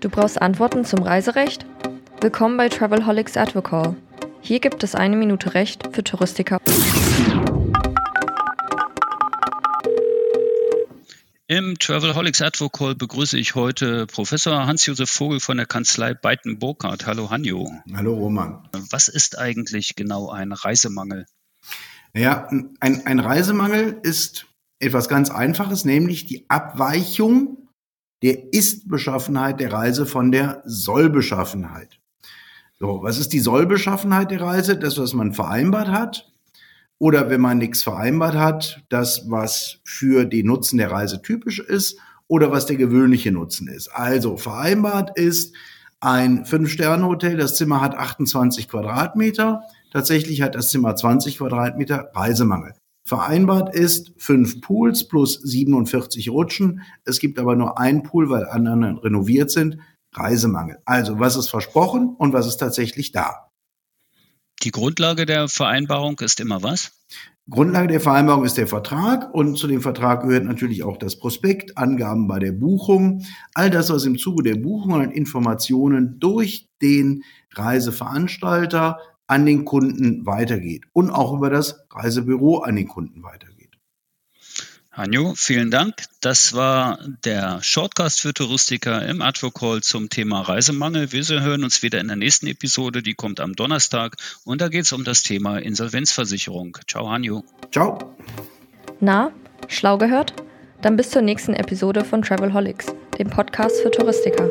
Du brauchst Antworten zum Reiserecht? Willkommen bei Travelholics Advocall. Hier gibt es eine Minute Recht für Touristiker. Im Travelholics Advocall begrüße ich heute Professor Hans-Josef Vogel von der Kanzlei Beiten Burkhardt. Hallo Hanjo. Hallo Roman. Was ist eigentlich genau ein Reisemangel? Ja, ein, ein Reisemangel ist etwas ganz Einfaches, nämlich die Abweichung der Ist-Beschaffenheit der Reise von der Soll-Beschaffenheit. So, was ist die Soll-Beschaffenheit der Reise? Das, was man vereinbart hat. Oder wenn man nichts vereinbart hat, das, was für den Nutzen der Reise typisch ist oder was der gewöhnliche Nutzen ist. Also vereinbart ist ein Fünf-Sterne-Hotel, das Zimmer hat 28 Quadratmeter. Tatsächlich hat das Zimmer 20 Quadratmeter Reisemangel. Vereinbart ist fünf Pools plus 47 Rutschen. Es gibt aber nur einen Pool, weil andere renoviert sind. Reisemangel. Also was ist versprochen und was ist tatsächlich da? Die Grundlage der Vereinbarung ist immer was? Grundlage der Vereinbarung ist der Vertrag und zu dem Vertrag gehört natürlich auch das Prospekt, Angaben bei der Buchung, all das, was im Zuge der Buchung an Informationen durch den Reiseveranstalter an den Kunden weitergeht und auch über das Reisebüro an den Kunden weitergeht. Hanjo, vielen Dank. Das war der Shortcast für Touristiker im Advocall zum Thema Reisemangel. Wir hören uns wieder in der nächsten Episode, die kommt am Donnerstag und da geht es um das Thema Insolvenzversicherung. Ciao, Hanjo. Ciao. Na, schlau gehört? Dann bis zur nächsten Episode von Travelholics, dem Podcast für Touristiker.